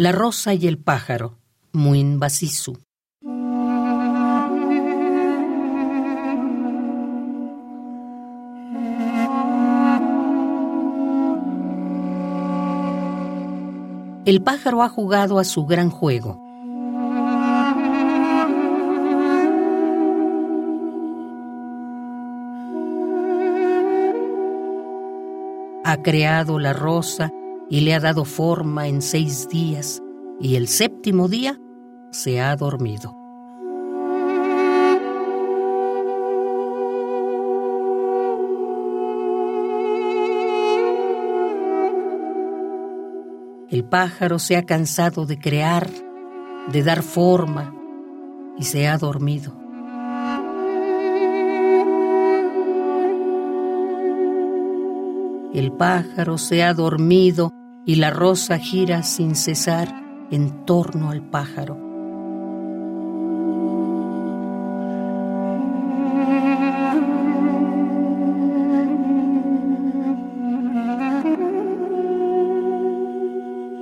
La rosa y el pájaro, muy invasisu. El pájaro ha jugado a su gran juego. Ha creado la rosa y le ha dado forma en seis días, y el séptimo día se ha dormido. El pájaro se ha cansado de crear, de dar forma, y se ha dormido. El pájaro se ha dormido y la rosa gira sin cesar en torno al pájaro.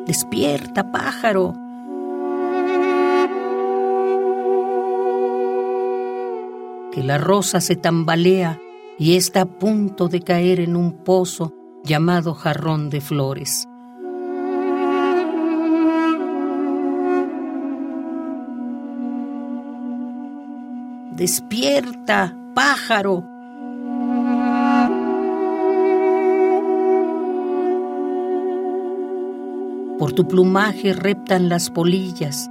Despierta, pájaro. Que la rosa se tambalea y está a punto de caer en un pozo llamado jarrón de flores. Despierta, pájaro. Por tu plumaje reptan las polillas.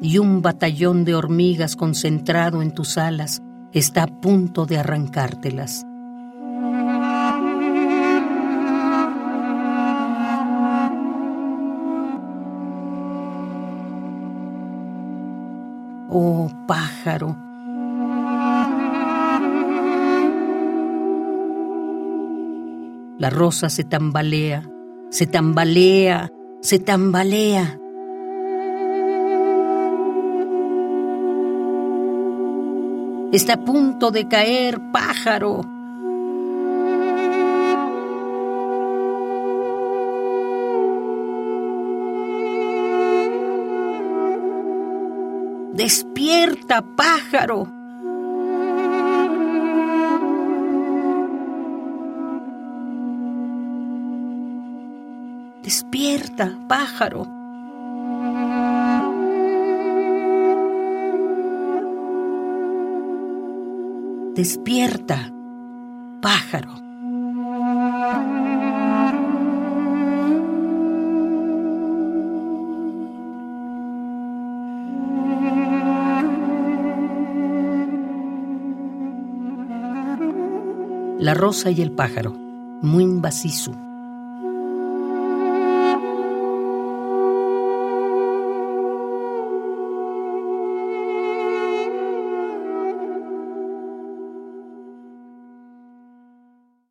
Y un batallón de hormigas concentrado en tus alas está a punto de arrancártelas. Oh pájaro. La rosa se tambalea, se tambalea, se tambalea. Está a punto de caer, pájaro. Despierta, pájaro. Despierta, pájaro. Despierta, pájaro. La rosa y el pájaro, muy Basisu.